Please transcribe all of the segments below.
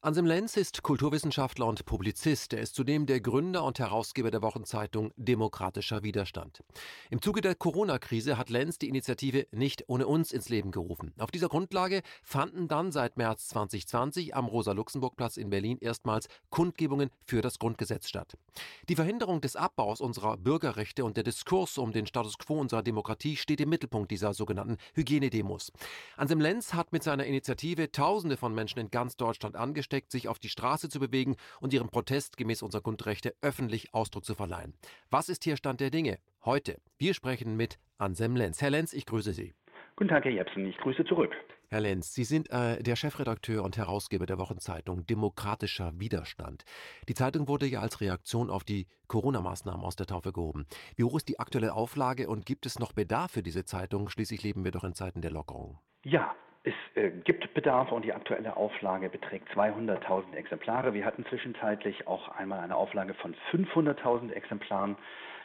Anselm Lenz ist Kulturwissenschaftler und Publizist. Er ist zudem der Gründer und Herausgeber der Wochenzeitung Demokratischer Widerstand. Im Zuge der Corona-Krise hat Lenz die Initiative Nicht ohne uns ins Leben gerufen. Auf dieser Grundlage fanden dann seit März 2020 am Rosa-Luxemburg-Platz in Berlin erstmals Kundgebungen für das Grundgesetz statt. Die Verhinderung des Abbaus unserer Bürgerrechte und der Diskurs um den Status quo unserer Demokratie steht im Mittelpunkt dieser sogenannten Hygienedemos. Anselm Lenz hat mit seiner Initiative Tausende von Menschen in ganz Deutschland angesteckt angesteckt, sich auf die Straße zu bewegen und ihrem Protest gemäß unserer Grundrechte öffentlich Ausdruck zu verleihen. Was ist hier Stand der Dinge? Heute. Wir sprechen mit Anselm Lenz. Herr Lenz, ich grüße Sie. Guten Tag, Herr Jepsen. Ich grüße zurück. Herr Lenz, Sie sind äh, der Chefredakteur und Herausgeber der Wochenzeitung Demokratischer Widerstand. Die Zeitung wurde ja als Reaktion auf die Corona-Maßnahmen aus der Taufe gehoben. Wie hoch ist die aktuelle Auflage und gibt es noch Bedarf für diese Zeitung? Schließlich leben wir doch in Zeiten der Lockerung. Ja, es äh, gibt Bedarf und die aktuelle Auflage beträgt 200.000 Exemplare. Wir hatten zwischenzeitlich auch einmal eine Auflage von 500.000 Exemplaren.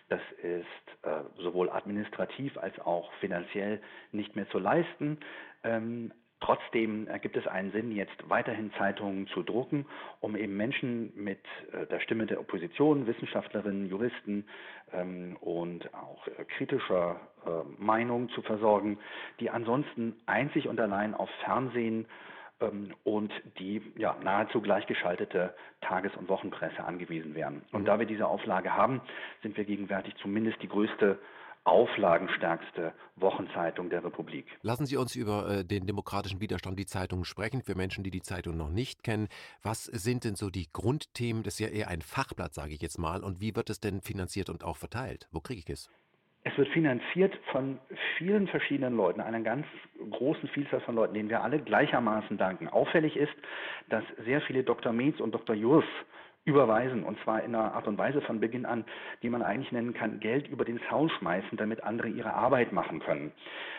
Das ist äh, sowohl administrativ als auch finanziell nicht mehr zu leisten. Ähm, Trotzdem gibt es einen Sinn, jetzt weiterhin Zeitungen zu drucken, um eben Menschen mit äh, der Stimme der Opposition, Wissenschaftlerinnen, Juristen ähm, und auch äh, kritischer äh, Meinung zu versorgen, die ansonsten einzig und allein auf Fernsehen ähm, und die ja, nahezu gleichgeschaltete Tages- und Wochenpresse angewiesen wären. Und mhm. da wir diese Auflage haben, sind wir gegenwärtig zumindest die größte auflagenstärkste Wochenzeitung der Republik. Lassen Sie uns über äh, den demokratischen Widerstand die Zeitung sprechen. Für Menschen, die die Zeitung noch nicht kennen, was sind denn so die Grundthemen? Das ist ja eher ein Fachblatt, sage ich jetzt mal. Und wie wird es denn finanziert und auch verteilt? Wo kriege ich es? Es wird finanziert von vielen verschiedenen Leuten, einer ganz großen Vielzahl von Leuten, denen wir alle gleichermaßen danken. Auffällig ist, dass sehr viele Dr. Metz und Dr. Jurs überweisen und zwar in einer Art und Weise von Beginn an, die man eigentlich nennen kann, Geld über den Zaun schmeißen, damit andere ihre Arbeit machen können.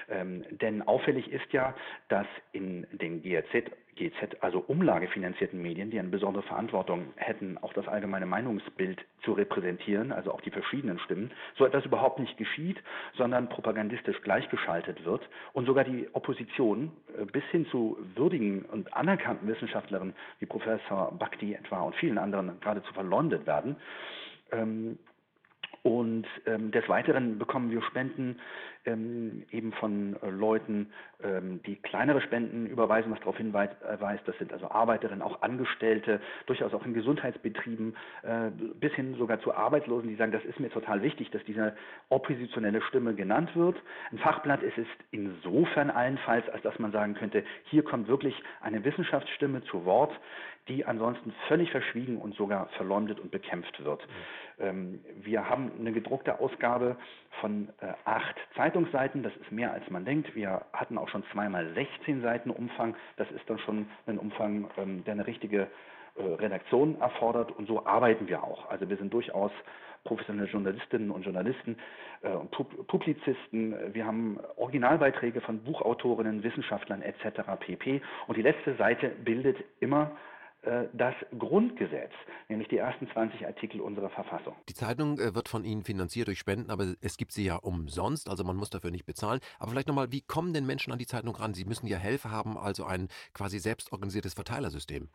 Ähm, denn auffällig ist ja, dass in den GRZ GZ, also umlagefinanzierten Medien, die eine besondere Verantwortung hätten, auch das allgemeine Meinungsbild zu repräsentieren, also auch die verschiedenen Stimmen, so etwas überhaupt nicht geschieht, sondern propagandistisch gleichgeschaltet wird und sogar die Opposition äh, bis hin zu würdigen und anerkannten Wissenschaftlerinnen wie Professor Bhakti etwa und vielen anderen geradezu verleumdet werden. Ähm, und ähm, des Weiteren bekommen wir Spenden ähm, eben von äh, Leuten, ähm, die kleinere Spenden überweisen, was darauf hinweist, das sind also Arbeiterinnen, auch Angestellte, durchaus auch in Gesundheitsbetrieben, äh, bis hin sogar zu Arbeitslosen, die sagen, das ist mir total wichtig, dass diese oppositionelle Stimme genannt wird. Ein Fachblatt ist es insofern allenfalls, als dass man sagen könnte, hier kommt wirklich eine Wissenschaftsstimme zu Wort, die ansonsten völlig verschwiegen und sogar verleumdet und bekämpft wird. Mhm. wir haben eine gedruckte Ausgabe von äh, acht Zeitungsseiten. Das ist mehr als man denkt. Wir hatten auch schon zweimal 16 Seiten Umfang. Das ist dann schon ein Umfang, ähm, der eine richtige äh, Redaktion erfordert. Und so arbeiten wir auch. Also wir sind durchaus professionelle Journalistinnen und Journalisten äh, und Publizisten. Wir haben Originalbeiträge von Buchautorinnen, Wissenschaftlern etc. pp. Und die letzte Seite bildet immer das Grundgesetz, nämlich die ersten 20 Artikel unserer Verfassung. Die Zeitung äh, wird von Ihnen finanziert durch Spenden, aber es gibt sie ja umsonst, also man muss dafür nicht bezahlen. Aber vielleicht nochmal, wie kommen denn Menschen an die Zeitung ran? Sie müssen ja Helfer haben, also ein quasi selbstorganisiertes Verteilersystem.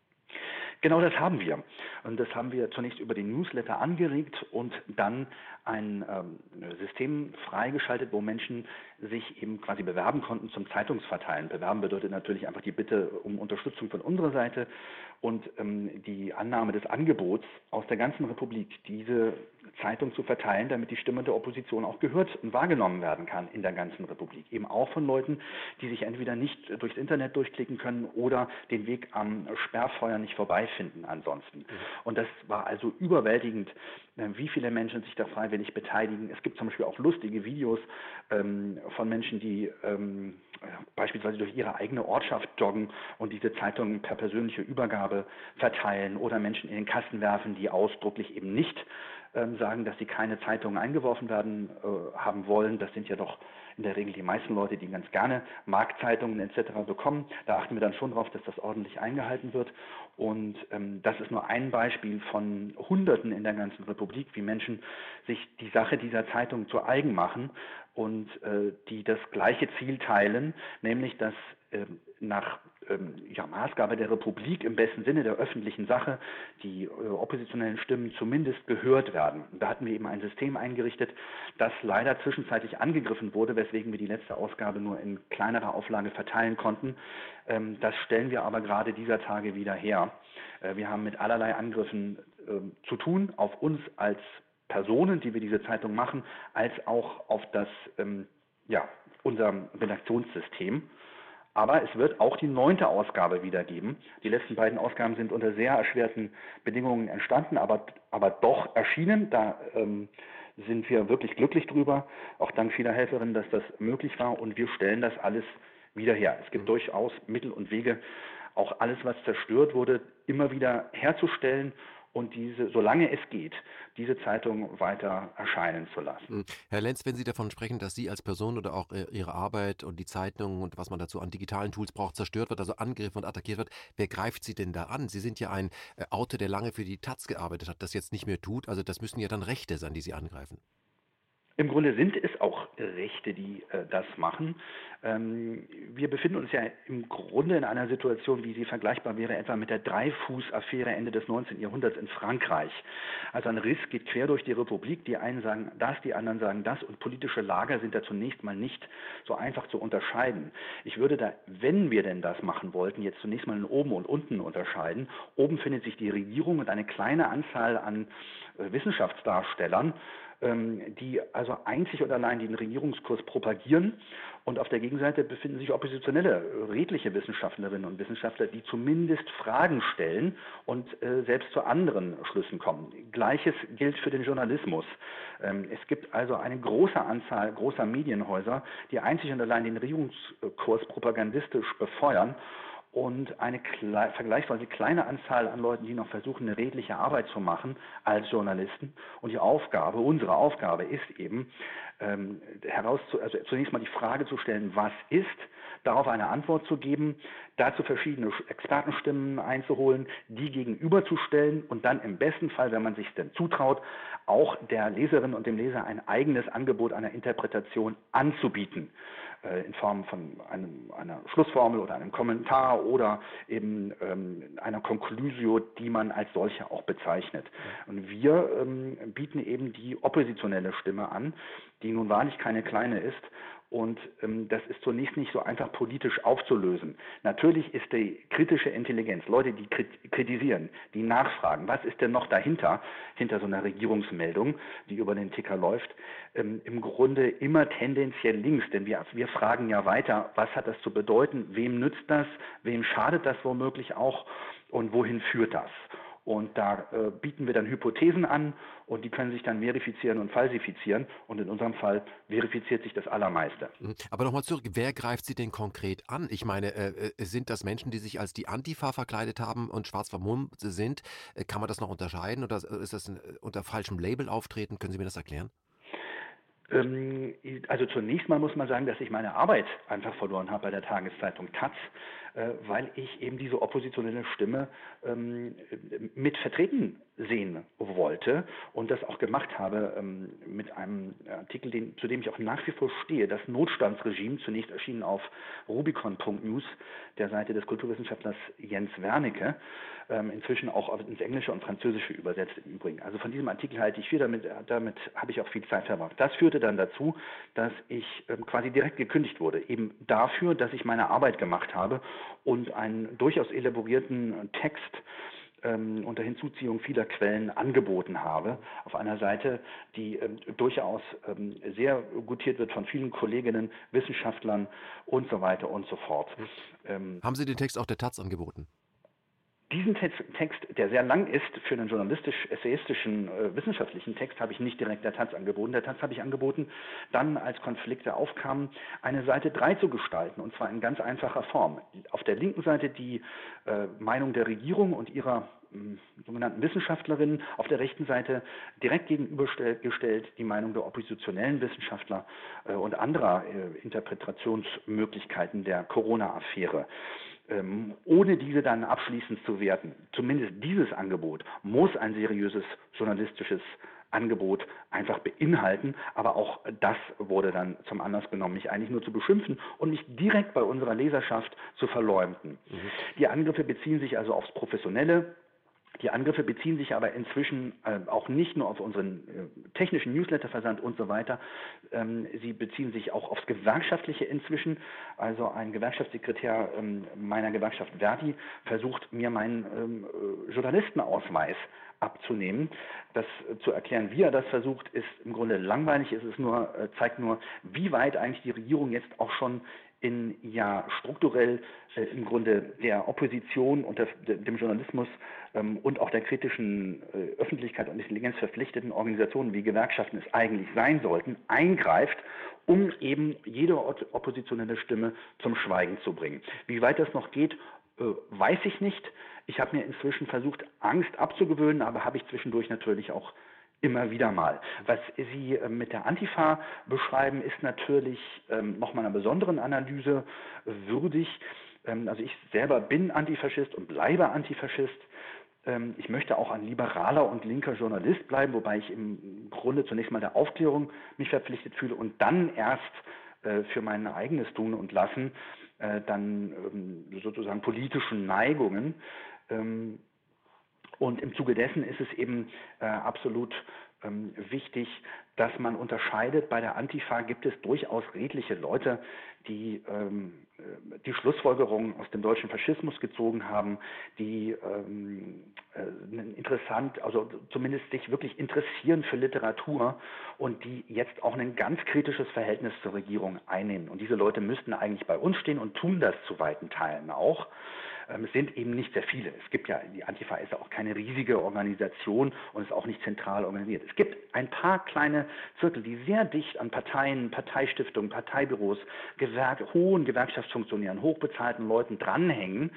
Genau das haben wir. Und das haben wir zunächst über den Newsletter angeregt und dann ein ähm, System freigeschaltet, wo Menschen sich eben quasi bewerben konnten zum Zeitungsverteilen. Bewerben bedeutet natürlich einfach die Bitte um Unterstützung von unserer Seite und ähm, die Annahme des Angebots aus der ganzen Republik, diese Zeitung zu verteilen, damit die Stimme der Opposition auch gehört und wahrgenommen werden kann in der ganzen Republik. Eben auch von Leuten, die sich entweder nicht durchs Internet durchklicken können oder den Weg am Sperrfeuer nicht vorbeifinden ansonsten. Mhm. Und das war also überwältigend, wie viele Menschen sich da freiwillig beteiligen. Es gibt zum Beispiel auch lustige Videos ähm, von Menschen, die ähm, beispielsweise durch ihre eigene Ortschaft joggen und diese Zeitung per persönliche Übergabe verteilen oder Menschen in den Kasten werfen, die ausdrücklich eben nicht ähm, sagen, dass sie keine Zeitungen eingeworfen werden äh, haben wollen. Das sind ja doch in der Regel die meisten Leute, die ganz gerne Marktzeitungen etc. bekommen. Da achten wir dann schon darauf, dass das ordentlich eingehalten wird. Und ähm, das ist nur ein Beispiel von Hunderten in der ganzen Republik, wie Menschen sich die Sache dieser Zeitung zu eigen machen und äh, die das gleiche Ziel teilen, nämlich dass äh, nach ähm, ja, Maßgabe der Republik im besten Sinne der öffentlichen Sache, die äh, oppositionellen Stimmen zumindest gehört werden. Da hatten wir eben ein System eingerichtet, das leider zwischenzeitlich angegriffen wurde, weswegen wir die letzte Ausgabe nur in kleinerer Auflage verteilen konnten. Ähm, das stellen wir aber gerade dieser Tage wieder her. Äh, wir haben mit allerlei Angriffen äh, zu tun, auf uns als Personen, die wir diese Zeitung machen, als auch auf das, ähm, ja, unser Redaktionssystem. Aber es wird auch die neunte Ausgabe wieder geben. Die letzten beiden Ausgaben sind unter sehr erschwerten Bedingungen entstanden, aber, aber doch erschienen. Da ähm, sind wir wirklich glücklich drüber, auch dank vieler Helferinnen, dass das möglich war. Und wir stellen das alles wieder her. Es gibt mhm. durchaus Mittel und Wege, auch alles, was zerstört wurde, immer wieder herzustellen und diese, solange es geht, diese Zeitung weiter erscheinen zu lassen. Hm. Herr Lenz, wenn Sie davon sprechen, dass Sie als Person oder auch äh, Ihre Arbeit und die Zeitung und was man dazu an digitalen Tools braucht, zerstört wird, also angegriffen und attackiert wird, wer greift Sie denn da an? Sie sind ja ein äh, Autor, der lange für die Taz gearbeitet hat, das jetzt nicht mehr tut. Also das müssen ja dann Rechte sein, die Sie angreifen. Im Grunde sind es auch Rechte, die äh, das machen. Ähm, wir befinden uns ja im Grunde in einer Situation, wie sie vergleichbar wäre, etwa mit der Dreifuß-Affäre Ende des 19. Jahrhunderts in Frankreich. Also ein Riss geht quer durch die Republik. Die einen sagen das, die anderen sagen das. Und politische Lager sind da zunächst mal nicht so einfach zu unterscheiden. Ich würde da, wenn wir denn das machen wollten, jetzt zunächst mal in oben und unten unterscheiden. Oben findet sich die Regierung und eine kleine Anzahl an äh, Wissenschaftsdarstellern, die also einzig und allein den Regierungskurs propagieren. Und auf der Gegenseite befinden sich oppositionelle, redliche Wissenschaftlerinnen und Wissenschaftler, die zumindest Fragen stellen und äh, selbst zu anderen Schlüssen kommen. Gleiches gilt für den Journalismus. Ähm, es gibt also eine große Anzahl großer Medienhäuser, die einzig und allein den Regierungskurs propagandistisch befeuern und eine vergleichsweise kleine Anzahl an Leuten, die noch versuchen, eine redliche Arbeit zu machen als Journalisten. Und die Aufgabe, unsere Aufgabe ist eben, ähm, herauszu also zunächst mal die Frage zu stellen, was ist, darauf eine Antwort zu geben, dazu verschiedene Expertenstimmen einzuholen, die gegenüberzustellen und dann im besten Fall, wenn man sich denn zutraut, auch der Leserin und dem Leser ein eigenes Angebot einer Interpretation anzubieten. Äh, in Form von einem, einer Schlussformel oder einem Kommentar oder eben ähm, einer Conclusio, die man als solche auch bezeichnet. Und wir ähm, bieten eben die oppositionelle Stimme an, die nun wahrlich keine kleine ist und ähm, das ist zunächst nicht so einfach politisch aufzulösen. Natürlich ist die kritische Intelligenz, Leute, die kritisieren, die nachfragen, was ist denn noch dahinter, hinter so einer Regierungsmeldung, die über den Ticker läuft, ähm, im Grunde immer tendenziell links. Denn wir, wir fragen ja weiter, was hat das zu bedeuten, wem nützt das, wem schadet das womöglich auch und wohin führt das? Und da äh, bieten wir dann Hypothesen an und die können sich dann verifizieren und falsifizieren. Und in unserem Fall verifiziert sich das Allermeiste. Mhm. Aber nochmal zurück, wer greift Sie denn konkret an? Ich meine, äh, äh, sind das Menschen, die sich als die Antifa verkleidet haben und schwarz vermummt sind? Äh, kann man das noch unterscheiden oder ist das ein, äh, unter falschem Label auftreten? Können Sie mir das erklären? Ähm, also zunächst mal muss man sagen, dass ich meine Arbeit einfach verloren habe bei der Tageszeitung Taz, äh, weil ich eben diese oppositionelle Stimme ähm, mit vertreten sehen wollte und das auch gemacht habe ähm, mit einem Artikel, den, zu dem ich auch nach wie vor stehe. Das Notstandsregime, zunächst erschienen auf rubicon.news, der Seite des Kulturwissenschaftlers Jens Wernicke, inzwischen auch ins Englische und Französische übersetzt im Übrigen. Also von diesem Artikel halte ich viel, damit, damit habe ich auch viel Zeit verbracht. Das führte führte dann dazu, dass ich ähm, quasi direkt gekündigt wurde, eben dafür, dass ich meine Arbeit gemacht habe und einen durchaus elaborierten Text ähm, unter Hinzuziehung vieler Quellen angeboten habe. Auf einer Seite, die ähm, durchaus ähm, sehr gutiert wird von vielen Kolleginnen, Wissenschaftlern und so weiter und so fort. Ähm, Haben Sie den Text auch der Taz angeboten? Diesen Text, der sehr lang ist, für einen journalistisch-essayistischen, äh, wissenschaftlichen Text, habe ich nicht direkt der Taz angeboten. Der Taz habe ich angeboten, dann als Konflikte aufkamen, eine Seite 3 zu gestalten, und zwar in ganz einfacher Form. Auf der linken Seite die äh, Meinung der Regierung und ihrer hm, sogenannten Wissenschaftlerinnen, auf der rechten Seite direkt gegenübergestellt die Meinung der oppositionellen Wissenschaftler äh, und anderer äh, Interpretationsmöglichkeiten der Corona-Affäre ähm, ohne diese dann abschließend zu werten. Zumindest dieses Angebot muss ein seriöses journalistisches Angebot einfach beinhalten. Aber auch das wurde dann zum Anlass genommen, mich eigentlich nur zu beschimpfen und mich direkt bei unserer Leserschaft zu verleumden. Mhm. Die Angriffe beziehen sich also aufs Professionelle, die Angriffe beziehen sich aber inzwischen äh, auch nicht nur auf unseren äh, technischen Newsletterversand und so weiter. Ähm, sie beziehen sich auch aufs Gewerkschaftliche inzwischen. Also ein Gewerkschaftssekretär ähm, meiner Gewerkschaft Verdi versucht mir meinen ähm, äh, Journalistenausweis abzunehmen. Das zu erklären, wie er das versucht, ist im Grunde langweilig. Es ist nur, zeigt nur, wie weit eigentlich die Regierung jetzt auch schon in ja strukturell äh, im Grunde der Opposition und der, dem Journalismus ähm, und auch der kritischen äh, Öffentlichkeit und Intelligenz verpflichteten Organisationen wie Gewerkschaften es eigentlich sein sollten, eingreift, um eben jede oppositionelle Stimme zum Schweigen zu bringen. Wie weit das noch geht, äh, weiß ich nicht. Ich habe mir inzwischen versucht, Angst abzugewöhnen, aber habe ich zwischendurch natürlich auch immer wieder mal. Was Sie äh, mit der Antifa beschreiben, ist natürlich ähm, nochmal einer besonderen Analyse würdig. Ähm, also ich selber bin Antifaschist und bleibe Antifaschist. Ähm, ich möchte auch ein liberaler und linker Journalist bleiben, wobei ich im Grunde zunächst mal der Aufklärung mich verpflichtet fühle und dann erst äh, für mein eigenes Tun und Lassen äh, dann sozusagen politischen Neigungen und im Zuge dessen ist es eben äh, absolut ähm, wichtig, dass man unterscheidet. Bei der Antifa gibt es durchaus redliche Leute, die ähm, äh, die Schlussfolgerungen aus dem deutschen Faschismus gezogen haben, die ähm, äh, interessant, also zumindest sich wirklich interessieren für Literatur und die jetzt auch ein ganz kritisches Verhältnis zur Regierung einnehmen. Und diese Leute müssten eigentlich bei uns stehen und tun das zu weiten Teilen auch. Ähm, es sind eben nicht sehr viele. Es gibt ja, die Antifa ist ja auch keine riesige Organisation und ist auch nicht zentral organisiert. Es gibt ein paar kleine Zirkel, die sehr dicht an Parteien, Parteistiftungen, Parteibüros, Gewerk hohen Gewerkschaftsfunktionären, hochbezahlten Leuten dranhängen,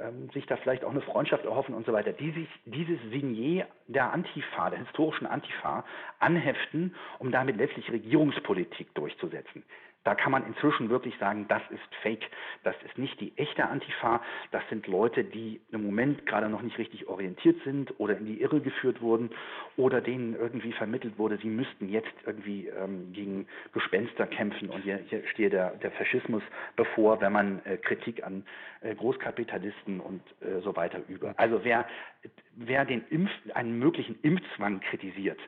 ähm, sich da vielleicht auch eine Freundschaft erhoffen und so weiter, die sich dieses Signier der Antifa, der historischen Antifa, anheften, um damit letztlich Regierungspolitik durchzusetzen. Da kann man inzwischen wirklich sagen, das ist Fake, das ist nicht die echte Antifa, das sind Leute, die im Moment gerade noch nicht richtig orientiert sind oder in die Irre geführt wurden oder denen irgendwie vermittelt wurde, sie müssten jetzt irgendwie ähm, gegen Gespenster kämpfen. Und hier, hier stehe der, der Faschismus bevor, wenn man äh, Kritik an äh, Großkapitalisten und äh, so weiter über. Also wer, wer den Impf, einen möglichen Impfzwang kritisiert,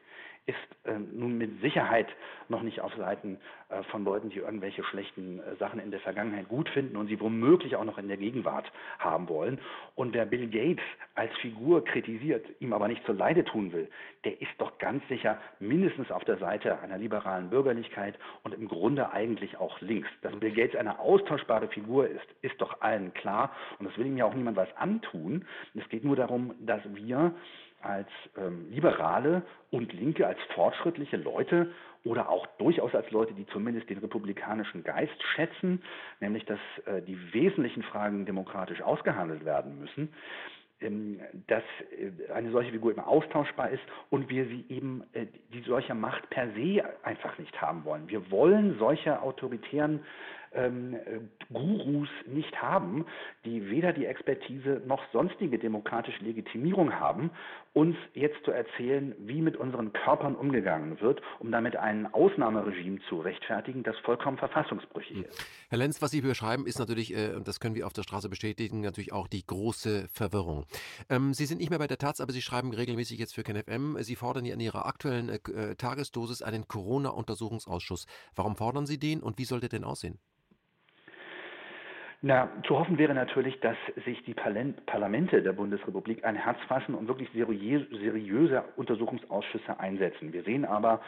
ist äh, nun mit Sicherheit noch nicht auf Seiten äh, von Leuten, die irgendwelche schlechten äh, Sachen in der Vergangenheit gut finden und sie womöglich auch noch in der Gegenwart haben wollen. Und wer Bill Gates als Figur kritisiert, ihm aber nicht zur Leide tun will, der ist doch ganz sicher mindestens auf der Seite einer liberalen Bürgerlichkeit und im Grunde eigentlich auch links. Dass Bill Gates eine austauschbare Figur ist, ist doch allen klar und das will ihm ja auch niemand was antun. Es geht nur darum, dass wir als ähm, Liberale und Linke, als fortschrittliche Leute oder auch durchaus als Leute, die zumindest den republikanischen Geist schätzen, nämlich dass äh, die wesentlichen Fragen demokratisch ausgehandelt werden müssen, ähm, dass äh, eine solche Figur immer austauschbar ist und wir sie eben, äh, die solche Macht per se einfach nicht haben wollen. Wir wollen solche autoritären ähm, äh, Gurus nicht haben, die weder die Expertise noch sonstige demokratische Legitimierung haben, uns jetzt zu erzählen, wie mit unseren Körpern umgegangen wird, um damit ein Ausnahmeregime zu rechtfertigen, das vollkommen verfassungsbrüchig hm. ist. Herr Lenz, was Sie beschreiben, ist natürlich, äh, und das können wir auf der Straße bestätigen, natürlich auch die große Verwirrung. Ähm, Sie sind nicht mehr bei der Taz, aber Sie schreiben regelmäßig jetzt für KenFM. Sie fordern ja in Ihrer aktuellen äh, äh, Tagesdosis einen Corona-Untersuchungsausschuss. Warum fordern Sie den und wie soll der denn aussehen? Na, zu hoffen wäre natürlich, dass sich die Parlamente der Bundesrepublik ein Herz fassen und wirklich seriöse Untersuchungsausschüsse einsetzen. Wir sehen aber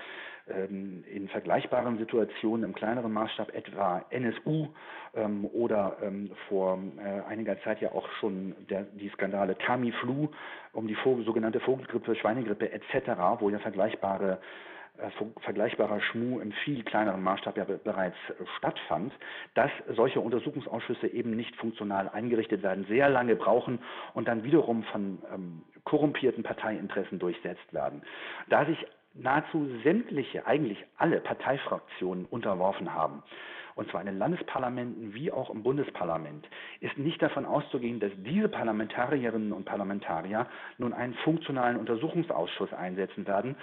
ähm, in vergleichbaren Situationen im kleineren Maßstab, etwa NSU ähm, oder ähm, vor äh, einiger Zeit ja auch schon der, die Skandale Tamiflu um die Vogel, sogenannte Vogelgrippe, Schweinegrippe etc., wo ja vergleichbare äh, vergleichbarer Schmuh im viel kleineren Maßstab ja bereits stattfand, dass solche Untersuchungsausschüsse eben nicht funktional eingerichtet werden, sehr lange brauchen und dann wiederum von ähm, korrumpierten Parteiinteressen durchsetzt werden. Da sich nahezu sämtliche, eigentlich alle Parteifraktionen unterworfen haben und zwar in den Landesparlamenten wie auch im Bundesparlament, ist nicht davon auszugehen, dass diese Parlamentarierinnen und Parlamentarier nun einen funktionalen Untersuchungsausschuss einsetzen werden,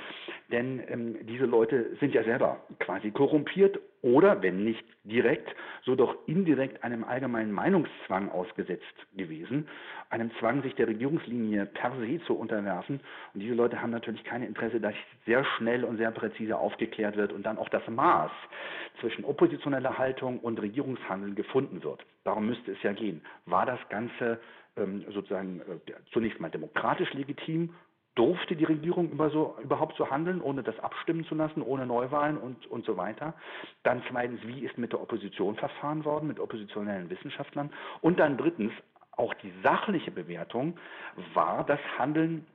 denn ähm, diese Leute sind ja selber quasi korrumpiert oder, wenn nicht direkt, so doch indirekt einem allgemeinen Meinungszwang ausgesetzt gewesen, einem Zwang, sich der Regierungslinie per se zu unterwerfen. Und diese Leute haben natürlich kein Interesse, dass sehr schnell und sehr präzise aufgeklärt wird und dann auch das Maß zwischen oppositioneller Haltung und Regierungshandeln gefunden wird. Darum müsste es ja gehen. War das Ganze ähm, sozusagen äh, zunächst mal demokratisch legitim durfte die Regierung über so, überhaupt so handeln, ohne das abstimmen zu lassen, ohne Neuwahlen und, und so weiter. Dann zweitens, wie ist mit der Opposition verfahren worden, mit oppositionellen Wissenschaftlern? Und dann drittens, auch die sachliche Bewertung, war das Handeln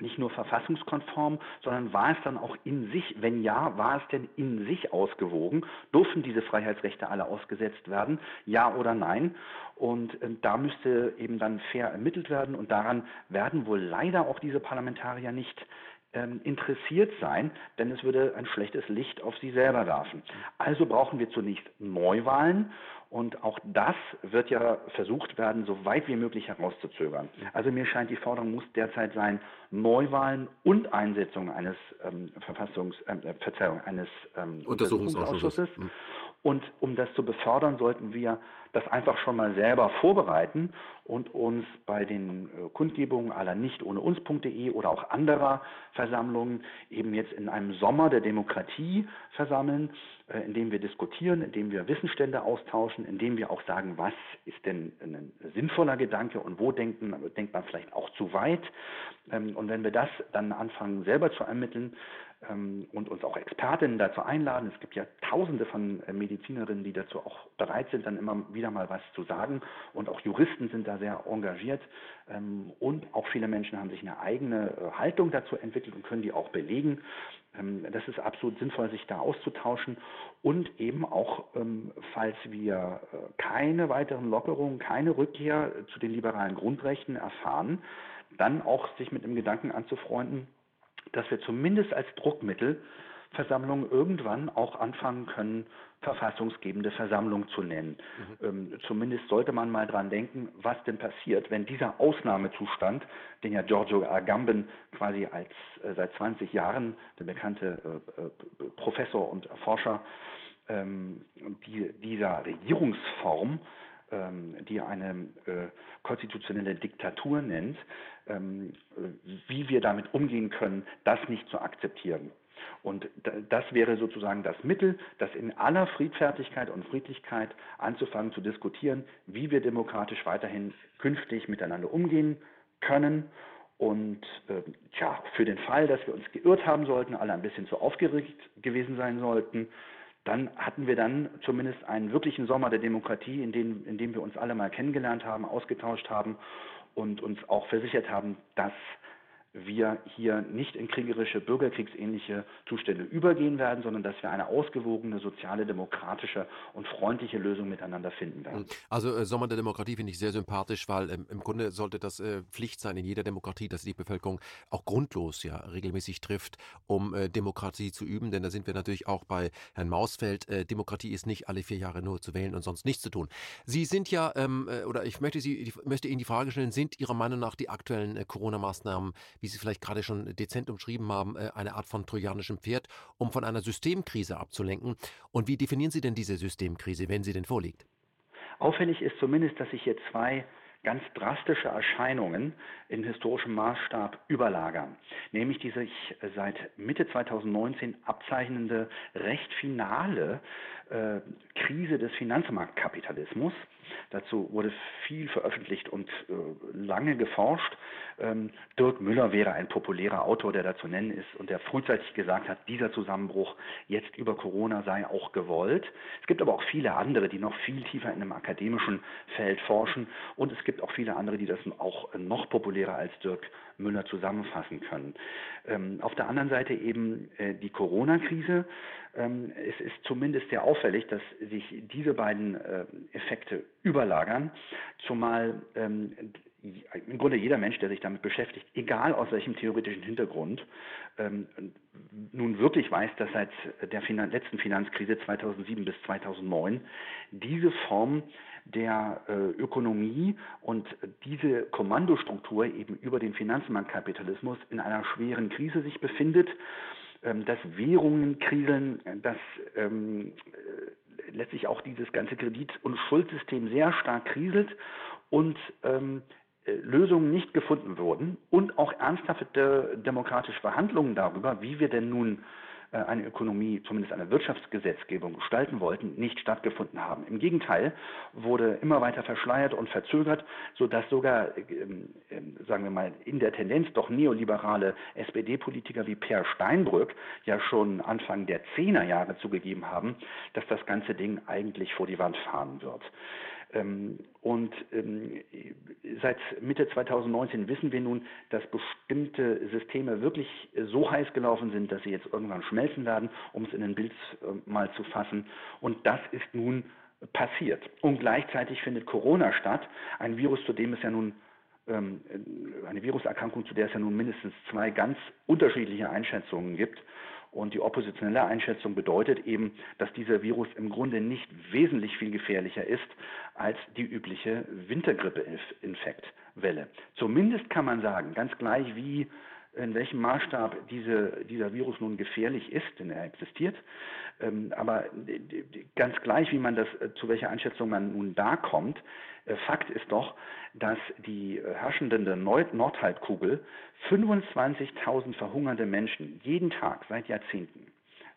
nicht nur verfassungskonform, sondern war es dann auch in sich, wenn ja, war es denn in sich ausgewogen? Durften diese Freiheitsrechte alle ausgesetzt werden? Ja oder nein? Und äh, da müsste eben dann fair ermittelt werden und daran werden wohl leider auch diese Parlamentarier nicht ähm, interessiert sein, denn es würde ein schlechtes Licht auf sie selber werfen. Also brauchen wir zunächst Neuwahlen und auch das wird ja versucht werden, so weit wie möglich herauszuzögern. Also mir scheint, die Forderung muss derzeit sein, Neuwahlen und Einsetzung eines ähm, Verfassungs, äh, Verzeihung, eines ähm, Untersuchungsausschusses. Mhm. Und um das zu befördern, sollten wir das einfach schon mal selber vorbereiten und uns bei den äh, Kundgebungen aller nicht ohne uns.de oder auch anderer Versammlungen eben jetzt in einem Sommer der Demokratie versammeln, äh, indem wir diskutieren, indem wir Wissensstände austauschen, indem wir auch sagen, was ist denn ein sinnvoller Gedanke und wo denken, denkt man vielleicht auch zu weit. Ähm, und wenn wir das dann anfangen selber zu ermitteln, und uns auch Expertinnen dazu einladen. Es gibt ja tausende von äh, Medizinerinnen, die dazu auch bereit sind, dann immer wieder mal was zu sagen. Und auch Juristen sind da sehr engagiert. Ähm, und auch viele Menschen haben sich eine eigene äh, Haltung dazu entwickelt und können die auch belegen. Ähm, das ist absolut sinnvoll, sich da auszutauschen und eben auch, falls wir äh, keine weiteren Lockerungen, keine Rückkehr zu den liberalen Grundrechten erfahren, dann auch sich mit dem Gedanken anzufreunden, dass wir zumindest als Druckmittel Versammlungen irgendwann auch anfangen können, verfassungsgebende Versammlung zu nennen. Mhm. Ähm, zumindest sollte man mal dran denken, was denn passiert, wenn dieser Ausnahmezustand, den ja Giorgio Agamben quasi als äh, seit 20 Jahren der bekannte äh, äh, Professor und Forscher ähm, die, dieser Regierungsform ähm, die eine äh, konstitutionelle Diktatur nennt, ähm, wie wir damit umgehen können, das nicht zu akzeptieren. Und das wäre sozusagen das Mittel, das in aller Friedfertigkeit und Friedlichkeit anzufangen zu diskutieren, wie wir demokratisch weiterhin künftig miteinander umgehen können. Und äh, tja, für den Fall, dass wir uns geirrt haben sollten, alle ein bisschen zu aufgeregt gewesen sein sollten, dann hatten wir dann zumindest einen wirklichen Sommer der Demokratie, in dem, in dem wir uns alle mal kennengelernt haben, ausgetauscht haben und uns auch versichert haben, dass wir hier nicht in kriegerische, bürgerkriegsähnliche Zustände übergehen werden, sondern dass wir eine ausgewogene, soziale, demokratische und freundliche Lösung miteinander finden werden. Also äh, Sommer der Demokratie finde ich sehr sympathisch, weil ähm, im Grunde sollte das äh, Pflicht sein in jeder Demokratie, dass die Bevölkerung auch grundlos ja regelmäßig trifft, um äh, Demokratie zu üben. Denn da sind wir natürlich auch bei Herrn Mausfeld. Äh, Demokratie ist nicht alle vier Jahre nur zu wählen und sonst nichts zu tun. Sie sind ja, ähm, äh, oder ich möchte, Sie, ich möchte Ihnen die Frage stellen, sind Ihrer Meinung nach die aktuellen äh, Corona-Maßnahmen wie Sie vielleicht gerade schon dezent umschrieben haben, äh, eine Art von trojanischem Pferd, um von einer Systemkrise abzulenken. Und wie definieren Sie denn diese Systemkrise, wenn sie denn vorliegt? Auffällig ist zumindest, dass sich hier zwei ganz drastische Erscheinungen in historischem Maßstab überlagern, nämlich die sich seit Mitte 2019 abzeichnende recht finale äh, Krise des Finanzmarktkapitalismus. Dazu wurde viel veröffentlicht und äh, lange geforscht. Ähm, Dirk Müller wäre ein populärer Autor, der da zu nennen ist und der frühzeitig gesagt hat, dieser Zusammenbruch jetzt über Corona sei auch gewollt. Es gibt aber auch viele andere, die noch viel tiefer in einem akademischen Feld forschen und es gibt auch viele andere, die das auch noch populärer als Dirk Müller zusammenfassen können. Ähm, auf der anderen Seite eben äh, die Corona-Krise. Ähm, es ist zumindest sehr auffällig, dass sich diese beiden äh, Effekte überlagern, zumal ähm, im Grunde jeder Mensch, der sich damit beschäftigt, egal aus welchem theoretischen Hintergrund, ähm, nun wirklich weiß, dass seit der Finan letzten Finanzkrise 2007 bis 2009 diese Form der äh, Ökonomie und diese Kommandostruktur eben über den Finanzmarktkapitalismus in einer schweren Krise sich befindet, dass Währungen kriseln, dass ähm, äh, letztlich auch dieses ganze Kredit- und Schuldsystem sehr stark kriselt und ähm, äh, Lösungen nicht gefunden wurden und auch ernsthafte demokratische Verhandlungen darüber, wie wir denn nun eine Ökonomie, zumindest eine Wirtschaftsgesetzgebung gestalten wollten, nicht stattgefunden haben. Im Gegenteil wurde immer weiter verschleiert und verzögert, sodass sogar, ähm, ähm, sagen wir mal, in der Tendenz doch neoliberale SPD-Politiker wie Per Steinbrück ja schon Anfang der Zehnerjahre zugegeben haben, dass das ganze Ding eigentlich vor die Wand fahren wird. Ähm, und ähm, seit Mitte 2019 wissen wir nun, dass bestimmte Systeme wirklich so heiß gelaufen sind, dass sie jetzt irgendwann schmelzen werden, um es in ein Bild äh, mal zu fassen. Und das ist nun passiert. Und gleichzeitig findet Corona statt, ein Virus, zu dem es ja nun ähm, eine Viruserkrankung, zu der es ja nun mindestens zwei ganz unterschiedliche Einschätzungen gibt. Und die oppositionelle Einschätzung bedeutet eben, dass dieser Virus im Grunde nicht wesentlich viel gefährlicher ist als die übliche Wintergrippe-Infektwelle. Zumindest kann man sagen, ganz gleich wie in welchem Maßstab diese, dieser Virus nun gefährlich ist, denn er existiert. Ähm, aber ganz gleich, wie man das, äh, zu welcher Einschätzung man nun da kommt, äh, Fakt ist doch, dass die äh, herrschende Nordhalbkugel 25.000 verhungernde Menschen jeden Tag seit Jahrzehnten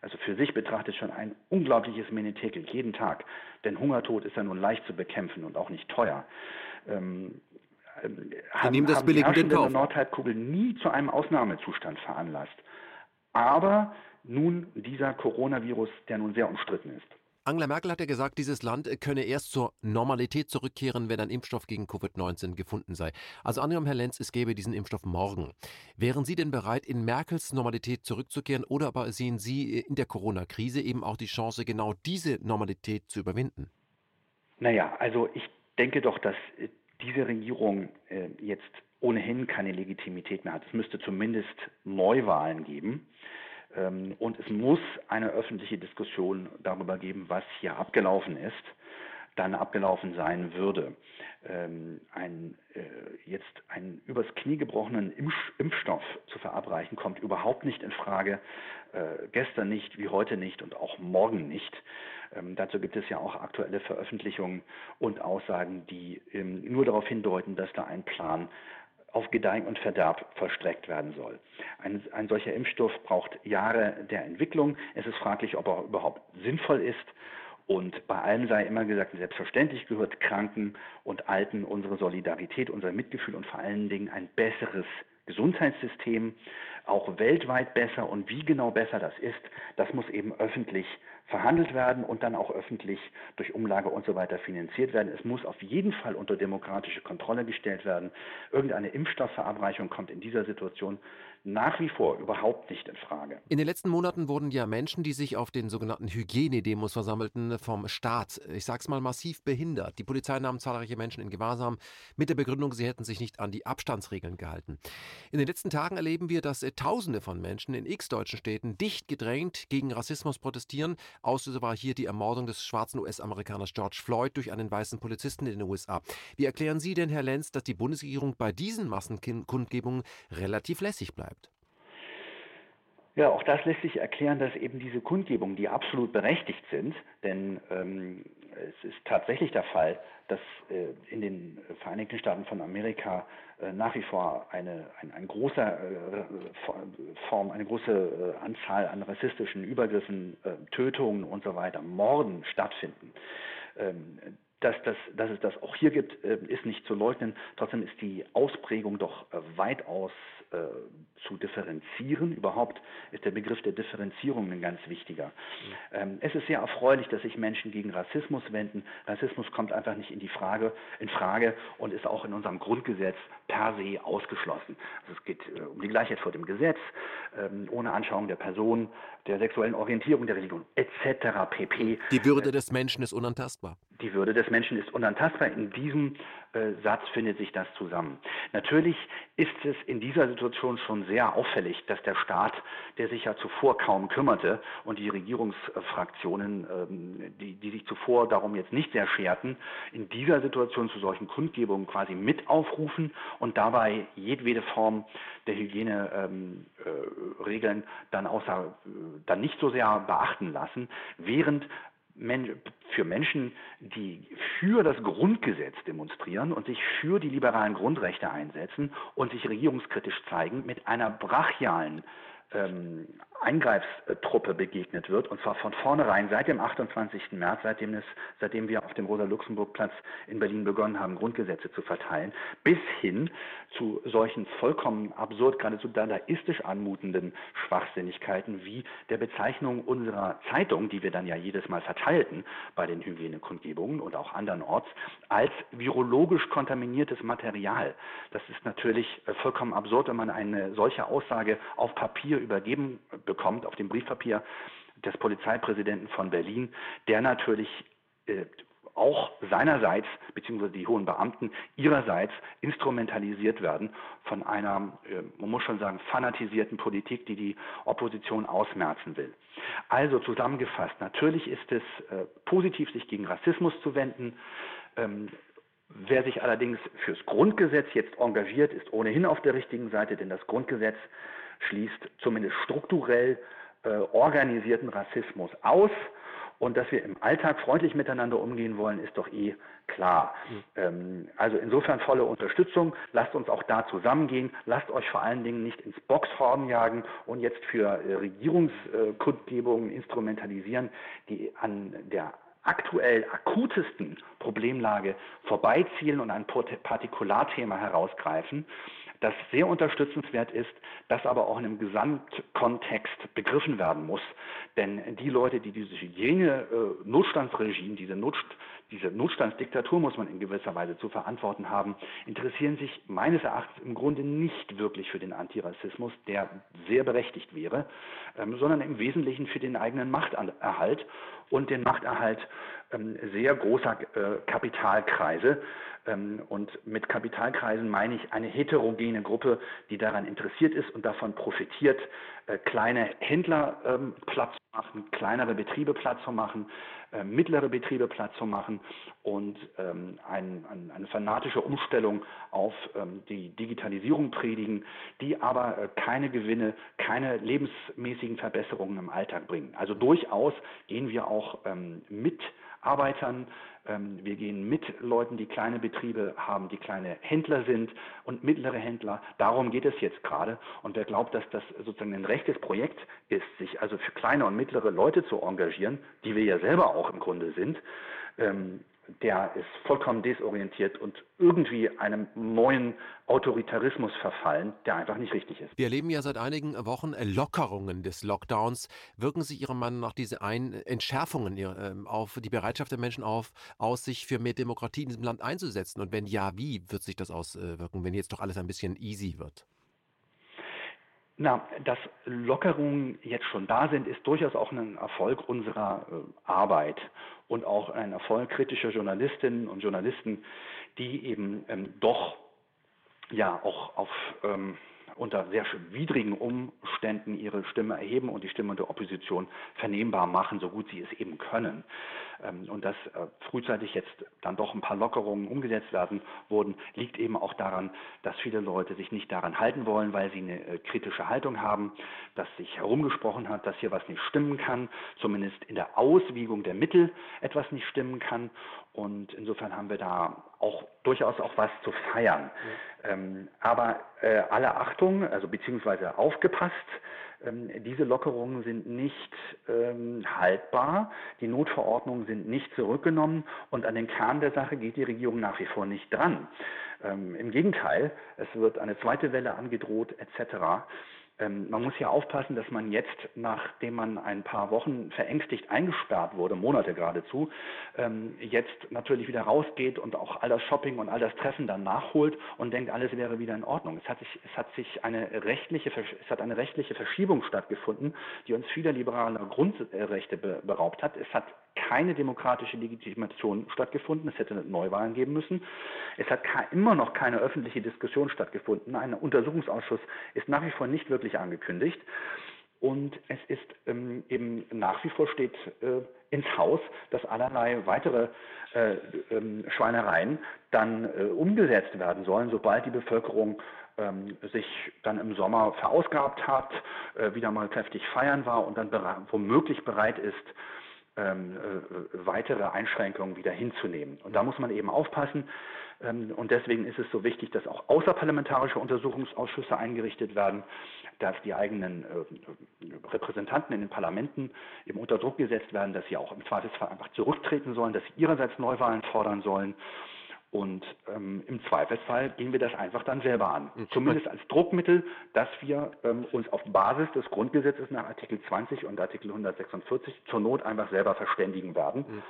also für sich betrachtet schon ein unglaubliches Menetekel jeden Tag. Denn Hungertod ist ja nun leicht zu bekämpfen und auch nicht teuer. Ähm, haben, nehmen das billig in Kauf. Nordhalbkugel nie zu einem Ausnahmezustand veranlasst. Aber nun dieser Coronavirus, der nun sehr umstritten ist. Angela Merkel hat ja gesagt, dieses Land könne erst zur Normalität zurückkehren, wenn ein Impfstoff gegen Covid-19 gefunden sei. Also angenommen, Herr Lenz, es gäbe diesen Impfstoff morgen. Wären Sie denn bereit, in Merkels Normalität zurückzukehren oder aber sehen Sie in der Corona-Krise eben auch die Chance, genau diese Normalität zu überwinden? Naja, also ich denke doch, dass diese Regierung äh, jetzt ohnehin keine Legitimität mehr hat. Es müsste zumindest Neuwahlen geben. Ähm, und es muss eine öffentliche Diskussion darüber geben, was hier abgelaufen ist, dann abgelaufen sein würde. Ähm, ein, äh, jetzt einen übers Knie gebrochenen Impf Impfstoff zu verabreichen, kommt überhaupt nicht in Frage. Äh, gestern nicht, wie heute nicht und auch morgen nicht. Ähm, dazu gibt es ja auch aktuelle Veröffentlichungen und Aussagen, die ähm, nur darauf hindeuten, dass da ein Plan auf Gedeih und Verderb verstreckt werden soll. Ein, ein, solcher Impfstoff braucht Jahre der Entwicklung. Es ist fraglich, ob er überhaupt sinnvoll ist. Und bei allem sei immer gesagt, selbstverständlich gehört Kranken und Alten unsere Solidarität, unser Mitgefühl und vor allen Dingen ein besseres Gesundheitssystem, auch weltweit besser. Und wie genau besser das ist, das muss eben öffentlich verhandelt werden und dann auch öffentlich durch Umlage und so weiter finanziert werden. Es muss auf jeden Fall unter demokratische Kontrolle gestellt werden. Irgendeine Impfstoffverabreichung kommt in dieser Situation nach wie vor überhaupt nicht in Frage. In den letzten Monaten wurden ja Menschen, die sich auf den sogenannten Hygienedemos versammelten, vom Staat, ich sag's mal, massiv behindert. Die Polizei nahm zahlreiche Menschen in Gewahrsam mit der Begründung, sie hätten sich nicht an die Abstandsregeln gehalten. In den letzten Tagen erleben wir, dass Tausende von Menschen in x deutschen Städten dicht gedrängt gegen Rassismus protestieren. Auslöser war hier die Ermordung des schwarzen US-Amerikaners George Floyd durch einen weißen Polizisten in den USA. Wie erklären Sie denn, Herr Lenz, dass die Bundesregierung bei diesen Massenkundgebungen relativ lässig bleibt? Ja, auch das lässt sich erklären, dass eben diese Kundgebungen, die absolut berechtigt sind, denn ähm, es ist tatsächlich der Fall, dass äh, in den Vereinigten Staaten von Amerika äh, nach wie vor eine, ein, ein großer äh, Form, eine große äh, Anzahl an rassistischen Übergriffen, äh, Tötungen und so weiter, Morden stattfinden. Ähm, dass, das, dass es das auch hier gibt, äh, ist nicht zu leugnen. Trotzdem ist die Ausprägung doch weitaus äh, zu differenzieren. Überhaupt ist der Begriff der Differenzierung ein ganz wichtiger. Mhm. Es ist sehr erfreulich, dass sich Menschen gegen Rassismus wenden. Rassismus kommt einfach nicht in die Frage, in Frage und ist auch in unserem Grundgesetz per se ausgeschlossen. Also es geht äh, um die Gleichheit vor dem Gesetz, ähm, ohne Anschauung der Person, der sexuellen Orientierung, der Religion etc. pp. Die Würde des Menschen ist unantastbar. Die Würde des Menschen ist unantastbar. In diesem äh, Satz findet sich das zusammen. Natürlich ist es in dieser Situation schon sehr auffällig, dass der Staat, der sich ja zuvor kaum kümmerte und die Regierungsfraktionen, ähm, die, die sich zuvor darum jetzt nicht sehr scherten, in dieser Situation zu solchen Kundgebungen quasi mit aufrufen und dabei jedwede Form der Hygieneregeln ähm, äh, dann außer äh, dann nicht so sehr beachten lassen, während für Menschen, die für das Grundgesetz demonstrieren und sich für die liberalen Grundrechte einsetzen und sich regierungskritisch zeigen, mit einer brachialen ähm, Eingreifstruppe begegnet wird, und zwar von vornherein seit dem 28. März, seitdem, es, seitdem wir auf dem Rosa-Luxemburg-Platz in Berlin begonnen haben, Grundgesetze zu verteilen, bis hin zu solchen vollkommen absurd, geradezu dadaistisch anmutenden Schwachsinnigkeiten wie der Bezeichnung unserer Zeitung, die wir dann ja jedes Mal verteilten bei den Hygienekundgebungen und auch andernorts, als virologisch kontaminiertes Material. Das ist natürlich äh, vollkommen absurd, wenn man eine solche Aussage auf Papier übergeben bekommt auf dem Briefpapier des Polizeipräsidenten von Berlin, der natürlich äh, auch seinerseits, beziehungsweise die hohen Beamten ihrerseits instrumentalisiert werden von einer, äh, man muss schon sagen, fanatisierten Politik, die die Opposition ausmerzen will. Also zusammengefasst, natürlich ist es äh, positiv, sich gegen Rassismus zu wenden. Ähm, wer sich allerdings fürs Grundgesetz jetzt engagiert, ist ohnehin auf der richtigen Seite, denn das Grundgesetz schließt zumindest strukturell äh, organisierten Rassismus aus. Und dass wir im Alltag freundlich miteinander umgehen wollen, ist doch eh klar. Mhm. Ähm, also insofern volle Unterstützung. Lasst uns auch da zusammengehen. Lasst euch vor allen Dingen nicht ins Boxhorn jagen und jetzt für äh, Regierungskundgebungen instrumentalisieren, die an der aktuell akutesten Problemlage vorbeizielen und ein Partikularthema herausgreifen das sehr unterstützenswert ist, das aber auch in einem Gesamtkontext begriffen werden muss. Denn die Leute, die dieses Hygiene-Notstandsregime, diese, Notst diese Notstandsdiktatur, muss man in gewisser Weise zu verantworten haben, interessieren sich meines Erachtens im Grunde nicht wirklich für den Antirassismus, der sehr berechtigt wäre, ähm, sondern im Wesentlichen für den eigenen Machterhalt und den Machterhalt ähm, sehr großer äh, Kapitalkreise. Ähm, und mit Kapitalkreisen meine ich eine heterogene Gruppe, die daran interessiert ist und davon profitiert, äh, kleine Händler ähm, Platz zu machen, kleinere Betriebe Platz zu machen, äh, mittlere Betriebe Platz zu machen und ähm, ein, ein, eine fanatische Umstellung auf die Digitalisierung predigen, die aber äh, keine Gewinne, keine lebensmäßigen Verbesserungen im Alltag bringen. Also durchaus gehen wir auch mit Arbeitern, ähm, wir gehen mit Leuten, die kleine Betriebe haben, die kleine Händler sind und mittlere Händler. Darum geht es jetzt gerade. Und wer glaubt, dass das sozusagen ein rechtes Projekt ist, sich also für kleine und mittlere Leute zu engagieren, die wir ja selber auch im Grunde sind, ähm, der ist vollkommen desorientiert und irgendwie einem neuen Autoritarismus verfallen, der einfach nicht richtig ist. Wir erleben ja seit einigen Wochen Lockerungen des Lockdowns. Wirken sich Ihrer Meinung nach diese Ein Entschärfungen ähm, auf die Bereitschaft der Menschen auf, aus, sich für mehr Demokratie in diesem Land einzusetzen? Und wenn ja, wie wird sich das auswirken, wenn jetzt doch alles ein bisschen easy wird? Na, dass Lockerungen jetzt schon da sind, ist durchaus auch ein Erfolg unserer äh, Arbeit und auch ein Erfolg kritischer Journalistinnen und Journalisten, die eben ähm, doch ja auch auf ähm, unter sehr widrigen Umständen ihre Stimme erheben und die Stimme der Opposition vernehmbar machen, so gut sie es eben können. Ähm, und dass äh, frühzeitig jetzt dann doch ein paar Lockerungen umgesetzt werden wurden, liegt eben auch daran, dass viele Leute sich nicht daran halten wollen, weil sie eine äh, kritische Haltung haben, dass sich herumgesprochen hat, dass hier was nicht stimmen kann, zumindest in der Auswiegung der Mittel etwas nicht stimmen kann. Und insofern haben wir da auch durchaus auch was zu feiern. Ja. Ähm, aber äh, alle Achtung, also beziehungsweise aufgepasst, diese Lockerungen sind nicht ähm, haltbar, die Notverordnungen sind nicht zurückgenommen und an den Kern der Sache geht die Regierung nach wie vor nicht dran. Ähm, Im Gegenteil, es wird eine zweite Welle angedroht etc. Ähm, man muss ja aufpassen, dass man jetzt, nachdem man ein paar Wochen verängstigt eingesperrt wurde, Monate geradezu, ähm, jetzt natürlich wieder rausgeht und auch all das Shopping und all das Treffen dann nachholt und denkt, alles wäre wieder in Ordnung. Es hat sich, es hat sich eine rechtliche, es hat eine rechtliche Verschiebung stattgefunden, die uns vieler liberaler Grundrechte beraubt hat. Es hat keine demokratische Legitimation stattgefunden. Es hätte Neuwahlen geben müssen. Es hat immer noch keine öffentliche Diskussion stattgefunden. Ein Untersuchungsausschuss ist nach wie vor nicht wirklich angekündigt. Und es ist ähm, eben nach wie vor steht äh, ins Haus, dass allerlei weitere äh, ähm, Schweinereien dann äh, umgesetzt werden sollen, sobald die Bevölkerung ähm, sich dann im Sommer verausgabt hat, äh, wieder mal kräftig feiern war und dann bere womöglich bereit ist, ähm, äh, weitere Einschränkungen wieder hinzunehmen. Und da muss man eben aufpassen. Ähm, und deswegen ist es so wichtig, dass auch außerparlamentarische Untersuchungsausschüsse eingerichtet werden, dass die eigenen äh, Repräsentanten in den Parlamenten eben unter Druck gesetzt werden, dass sie auch im Zweifelsfall einfach zurücktreten sollen, dass sie ihrerseits Neuwahlen fordern sollen und ähm, im Zweifelsfall gehen wir das einfach dann selber an. Mhm. Zumindest als Druckmittel, dass wir ähm, uns auf Basis des Grundgesetzes nach Artikel 20 und Artikel 146 zur Not einfach selber verständigen werden. Mhm.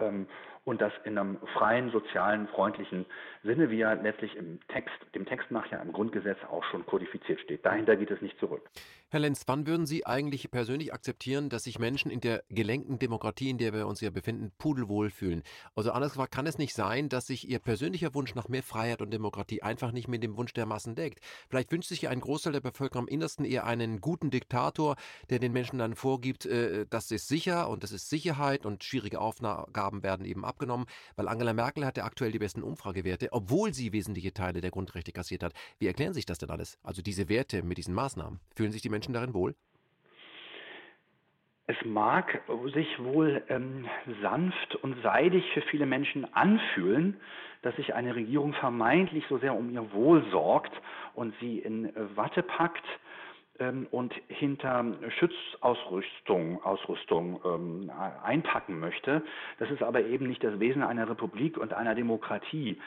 Ähm, und das in einem freien, sozialen, freundlichen Sinne, wie er letztlich im Text, dem Text nach ja im Grundgesetz auch schon kodifiziert steht. Dahinter geht es nicht zurück. Herr Lenz, wann würden Sie eigentlich persönlich akzeptieren, dass sich Menschen in der gelenkten Demokratie, in der wir uns ja befinden, pudelwohl fühlen? Also anders gesagt, kann es nicht sein, dass sich Ihr persönlicher Wunsch nach mehr Freiheit und Demokratie einfach nicht mit dem Wunsch der Massen deckt? Vielleicht wünscht sich ja ein Großteil der Bevölkerung im Innersten eher einen guten Diktator, der den Menschen dann vorgibt, äh, das ist sicher und das ist Sicherheit und schwierige Aufgaben werden eben abgenommen, weil Angela Merkel hat ja aktuell die besten Umfragewerte, obwohl sie wesentliche Teile der Grundrechte kassiert hat. Wie erklären sich das denn alles? Also diese Werte mit diesen Maßnahmen. Fühlen sich die Menschen darin wohl? Es mag sich wohl ähm, sanft und seidig für viele Menschen anfühlen, dass sich eine Regierung vermeintlich so sehr um ihr Wohl sorgt und sie in Watte packt und hinter Schutzausrüstung Ausrüstung, ähm, einpacken möchte. Das ist aber eben nicht das Wesen einer Republik und einer Demokratie.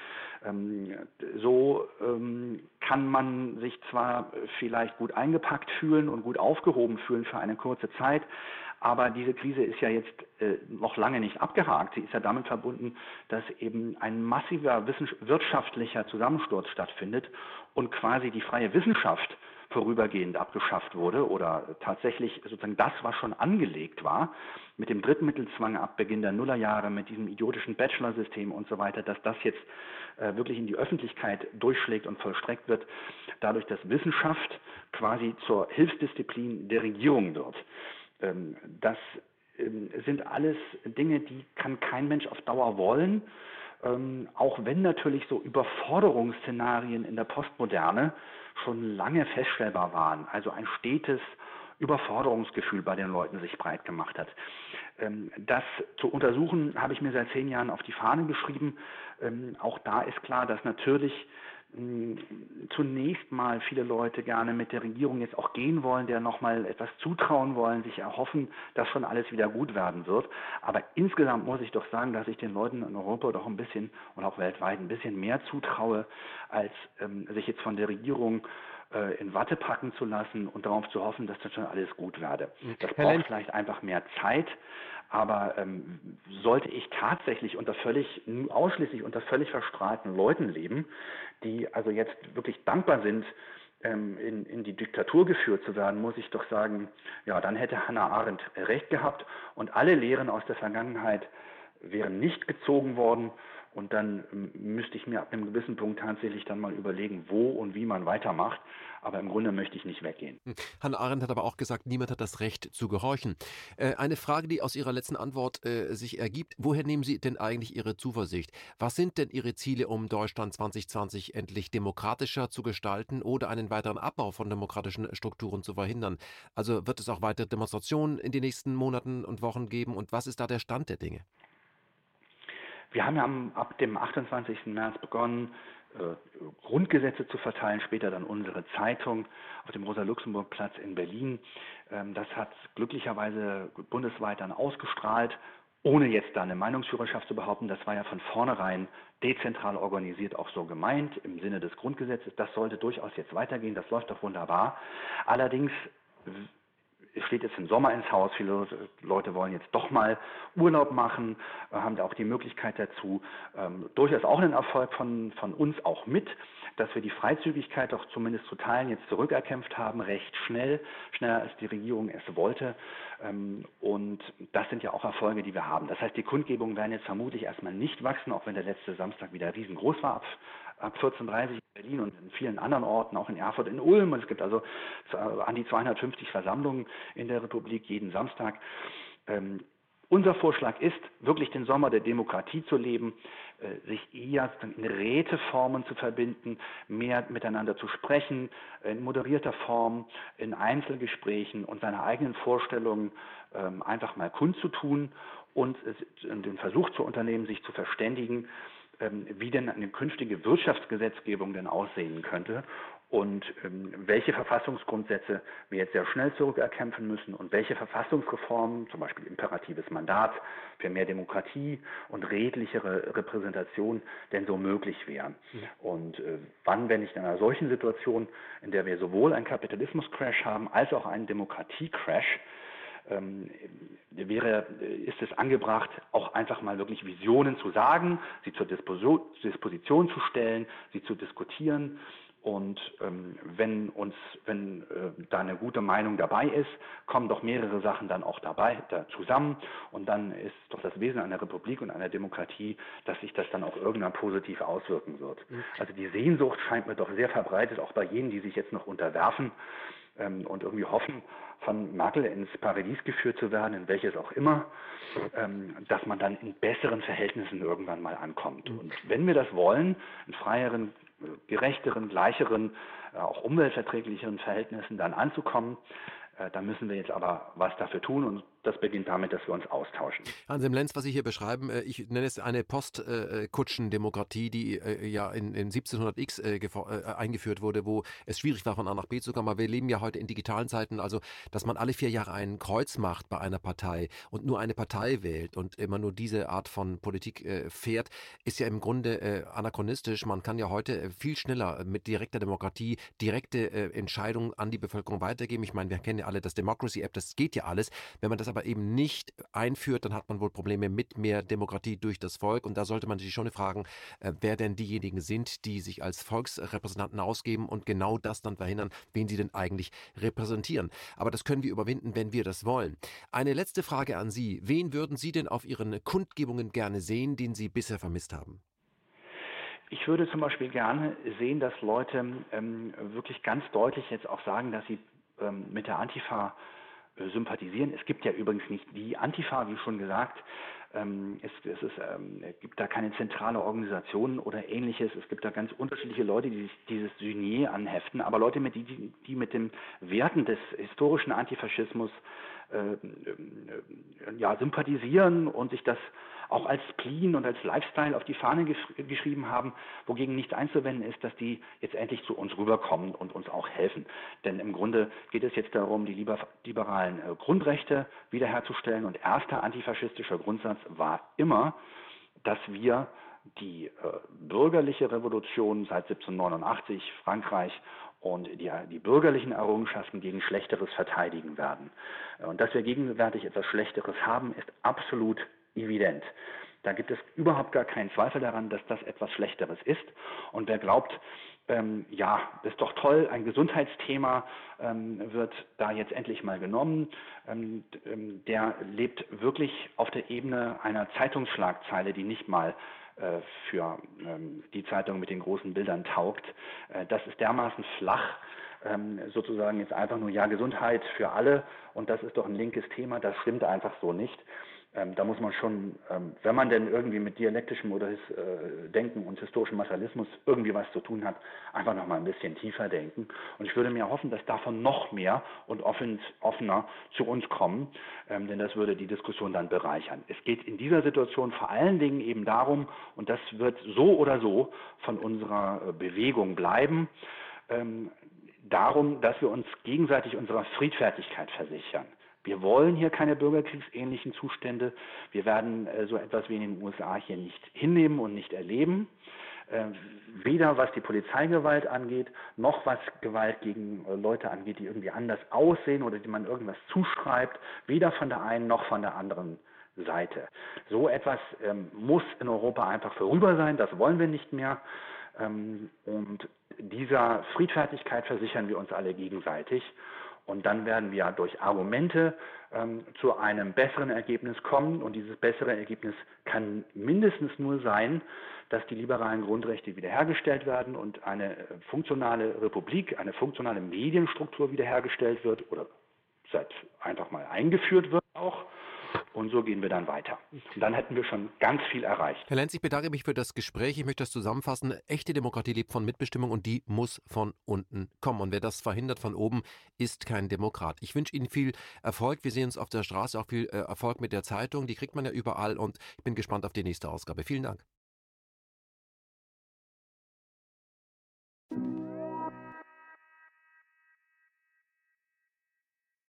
Ähm, so ähm, kann man sich zwar vielleicht gut eingepackt fühlen und gut aufgehoben fühlen für eine kurze Zeit, aber diese Krise ist ja jetzt äh, noch lange nicht abgehakt. Sie ist ja damit verbunden, dass eben ein massiver wirtschaftlicher Zusammensturz stattfindet und quasi die freie Wissenschaft vorübergehend abgeschafft wurde oder tatsächlich sozusagen das, was schon angelegt war, mit dem Drittmittelzwang ab Beginn der Nullerjahre, mit diesem idiotischen Bachelor-System und so weiter, dass das jetzt äh, wirklich in die Öffentlichkeit durchschlägt und vollstreckt wird, dadurch, dass Wissenschaft quasi zur Hilfsdisziplin der Regierung wird. Ähm, das ähm, sind alles Dinge, die kann kein Mensch auf Dauer wollen. Ähm, auch wenn natürlich so Überforderungsszenarien in der Postmoderne schon lange feststellbar waren. Also ein stetes Überforderungsgefühl bei den Leuten sich breit gemacht hat. Ähm, das zu untersuchen, habe ich mir seit zehn Jahren auf die Fahne geschrieben. Ähm, auch da ist klar, dass natürlich zunächst mal viele Leute gerne mit der Regierung jetzt auch gehen wollen, der nochmal etwas zutrauen wollen, sich erhoffen, dass schon alles wieder gut werden wird. Aber insgesamt muss ich doch sagen, dass ich den Leuten in Europa doch ein bisschen und auch weltweit ein bisschen mehr zutraue, als ähm, sich jetzt von der Regierung äh, in Watte packen zu lassen und darauf zu hoffen, dass das schon alles gut werde. Das braucht vielleicht einfach mehr Zeit, aber ähm, sollte ich tatsächlich unter völlig, ausschließlich unter völlig verstrahlten Leuten leben, die also jetzt wirklich dankbar sind, ähm, in, in die Diktatur geführt zu werden, muss ich doch sagen, ja, dann hätte Hannah Arendt recht gehabt und alle Lehren aus der Vergangenheit wären nicht gezogen worden und dann ähm, müsste ich mir ab einem gewissen Punkt tatsächlich dann mal überlegen, wo und wie man weitermacht. Aber im Grunde möchte ich nicht weggehen. Hm. Hannah Arendt hat aber auch gesagt, niemand hat das Recht zu gehorchen. Äh, eine Frage, die aus Ihrer letzten Antwort äh, sich ergibt. Woher nehmen Sie denn eigentlich Ihre Zuversicht? Was sind denn Ihre Ziele, um Deutschland 2020 endlich demokratischer zu gestalten oder einen weiteren Abbau von demokratischen Strukturen zu verhindern? Also wird es auch weitere Demonstrationen in den nächsten Monaten und Wochen geben? Und was ist da der Stand der Dinge? Wir haben ja am, ab dem 28. März begonnen, äh, Grundgesetze zu verteilen, später dann unsere Zeitung auf dem Rosa-Luxemburg-Platz in Berlin. Ähm, das hat glücklicherweise bundesweit dann ausgestrahlt, ohne jetzt da eine Meinungsführerschaft zu behaupten. Das war ja von vornherein dezentral organisiert auch so gemeint im Sinne des Grundgesetzes. Das sollte durchaus jetzt weitergehen, das läuft doch wunderbar. Allerdings es steht jetzt im Sommer ins Haus, viele Leute wollen jetzt doch mal Urlaub machen, äh, haben da auch die Möglichkeit dazu. Ähm, durchaus auch einen Erfolg von, von uns auch mit, dass wir die Freizügigkeit doch zumindest zu Teilen jetzt zurückerkämpft haben, recht schnell, schneller als die Regierung es wollte. Ähm, und das sind ja auch Erfolge, die wir haben. Das heißt, die Kundgebungen werden jetzt vermutlich erstmal nicht wachsen, auch wenn der letzte Samstag wieder riesengroß war, ab 14.30 in Berlin und in vielen anderen Orten, auch in Erfurt, in Ulm. Und es gibt also an die 250 Versammlungen in der Republik jeden Samstag. Ähm, unser Vorschlag ist, wirklich den Sommer der Demokratie zu leben, äh, sich eher in Räteformen zu verbinden, mehr miteinander zu sprechen, in moderierter Form, in Einzelgesprächen und seine eigenen Vorstellungen ähm, einfach mal kundzutun und den Versuch zu unternehmen, sich zu verständigen, wie denn eine künftige Wirtschaftsgesetzgebung denn aussehen könnte und ähm, welche Verfassungsgrundsätze wir jetzt sehr schnell zurückerkämpfen müssen und welche Verfassungsreformen, zum Beispiel imperatives Mandat für mehr Demokratie und redlichere Repräsentation denn so möglich wären. Und äh, wann, wenn nicht in einer solchen Situation, in der wir sowohl einen Kapitalismus-Crash haben als auch einen Demokratie-Crash, ähm, wäre, ist es angebracht, auch einfach mal wirklich Visionen zu sagen, sie zur Disposition zu stellen, sie zu diskutieren und ähm, wenn uns, wenn äh, da eine gute Meinung dabei ist, kommen doch mehrere Sachen dann auch dabei da zusammen. Und dann ist doch das Wesen einer Republik und einer Demokratie, dass sich das dann auch irgendwann positiv auswirken wird. Mhm. Also die Sehnsucht scheint mir doch sehr verbreitet, auch bei jenen, die sich jetzt noch unterwerfen ähm, und irgendwie hoffen, von Merkel ins Paradies geführt zu werden, in welches auch immer, ähm, dass man dann in besseren Verhältnissen irgendwann mal ankommt. Mhm. Und wenn wir das wollen, in freieren, gerechteren, gleicheren, äh, auch umweltverträglicheren Verhältnissen dann anzukommen, äh, da müssen wir jetzt aber was dafür tun und das beginnt damit, dass wir uns austauschen. Hans Lenz, was Sie hier beschreiben, äh, ich nenne es eine Postkutschendemokratie, die ja in, in 1700x eingeführt wurde, wo es schwierig war, von A nach B zu kommen. Aber wir leben ja heute in digitalen Zeiten, also dass man alle vier Jahre ein Kreuz macht bei einer Partei und nur eine Partei wählt und immer nur diese Art von Politik fährt, ist ja im Grunde anachronistisch. Man kann ja heute viel schneller mit direkter Demokratie direkte Entscheidungen an die Bevölkerung weitergeben. Ich meine, wir kennen ja alle das Democracy App, das geht ja alles. Wenn man das aber eben nicht einführt, dann hat man wohl Probleme mit mehr Demokratie durch das Volk. Und da sollte man sich schon fragen, äh, wer denn diejenigen sind, die sich als Volksrepräsentanten ausgeben und genau das dann verhindern, wen sie denn eigentlich repräsentieren. Aber das können wir überwinden, wenn wir das wollen. Eine letzte Frage an Sie. Wen würden Sie denn auf Ihren Kundgebungen gerne sehen, den Sie bisher vermisst haben? Ich würde zum Beispiel gerne sehen, dass Leute ähm, wirklich ganz deutlich jetzt auch sagen, dass sie ähm, mit der Antifa sympathisieren. Es gibt ja übrigens nicht die Antifa, wie schon gesagt. Ähm, es, es, ist, ähm, es, gibt da keine zentrale Organisation oder ähnliches. Es gibt da ganz unterschiedliche Leute, die sich dieses Synier anheften, aber Leute, mit die, die mit den Werten des historischen Antifaschismus ja, sympathisieren und sich das auch als Spleen und als Lifestyle auf die Fahne geschrieben haben, wogegen nichts einzuwenden ist, dass die jetzt endlich zu uns rüberkommen und uns auch helfen. Denn im Grunde geht es jetzt darum, die liberalen äh, Grundrechte wiederherzustellen und erster antifaschistischer Grundsatz war immer, dass wir die äh, bürgerliche Revolution seit 1789 Frankreich und die, die bürgerlichen Errungenschaften gegen Schlechteres verteidigen werden. Und dass wir gegenwärtig etwas Schlechteres haben, ist absolut evident. Da gibt es überhaupt gar keinen Zweifel daran, dass das etwas Schlechteres ist. Und wer glaubt, ähm, ja, das ist doch toll, ein Gesundheitsthema ähm, wird da jetzt endlich mal genommen, ähm, ähm der lebt wirklich auf der Ebene einer Zeitungsschlagzeile, die nicht mal für ähm, die Zeitung mit den großen Bildern taugt. Äh, das ist dermaßen flach, ähm, sozusagen jetzt einfach nur ja Gesundheit für alle und das ist doch ein linkes Thema, das stimmt einfach so nicht ähm, da muss man schon, ähm, wenn man denn irgendwie mit dialektischem oder äh, Denken und historischem Materialismus irgendwie was zu tun hat, einfach noch mal ein bisschen tiefer denken. Und ich würde mir hoffen, dass davon noch mehr und offen, offener zu uns kommen, ähm, denn das würde die Diskussion dann bereichern. Es geht in dieser Situation vor allen Dingen eben darum, und das wird so oder so von unserer äh, Bewegung bleiben, ähm, darum, dass wir uns gegenseitig unserer Friedfertigkeit versichern. Wir wollen hier keine bürgerkriegsähnlichen Zustände. Wir werden äh, so etwas wie in den USA hier nicht hinnehmen und nicht erleben. äh, weder was die Polizeigewalt angeht, noch was Gewalt gegen äh, Leute angeht, die irgendwie anders aussehen oder die man irgendwas zuschreibt, weder von der einen noch von der anderen Seite. So etwas ähm, muss in Europa einfach vorüber sein, das wollen wir nicht mehr. Ähm, und dieser Friedfertigkeit versichern wir uns alle gegenseitig. Und dann werden wir durch Argumente ähm, zu einem besseren Ergebnis kommen. Und dieses bessere Ergebnis kann mindestens nur sein, dass die liberalen Grundrechte wiederhergestellt werden und eine funktionale Republik, eine funktionale Medienstruktur wiederhergestellt wird oder seit einfach mal eingeführt wird auch. Und so gehen wir dann weiter. Und dann hätten wir schon ganz viel erreicht. Herr Lenz, ich bedanke mich für das Gespräch. Ich möchte das zusammenfassen. Echte Demokratie lebt von Mitbestimmung und die muss von unten kommen. Und wer das verhindert von oben, ist kein Demokrat. Ich wünsche Ihnen viel Erfolg. Wir sehen uns auf der Straße, auch viel äh, Erfolg mit der Zeitung. Die kriegt man ja überall und ich bin gespannt auf die nächste Ausgabe. Vielen Dank.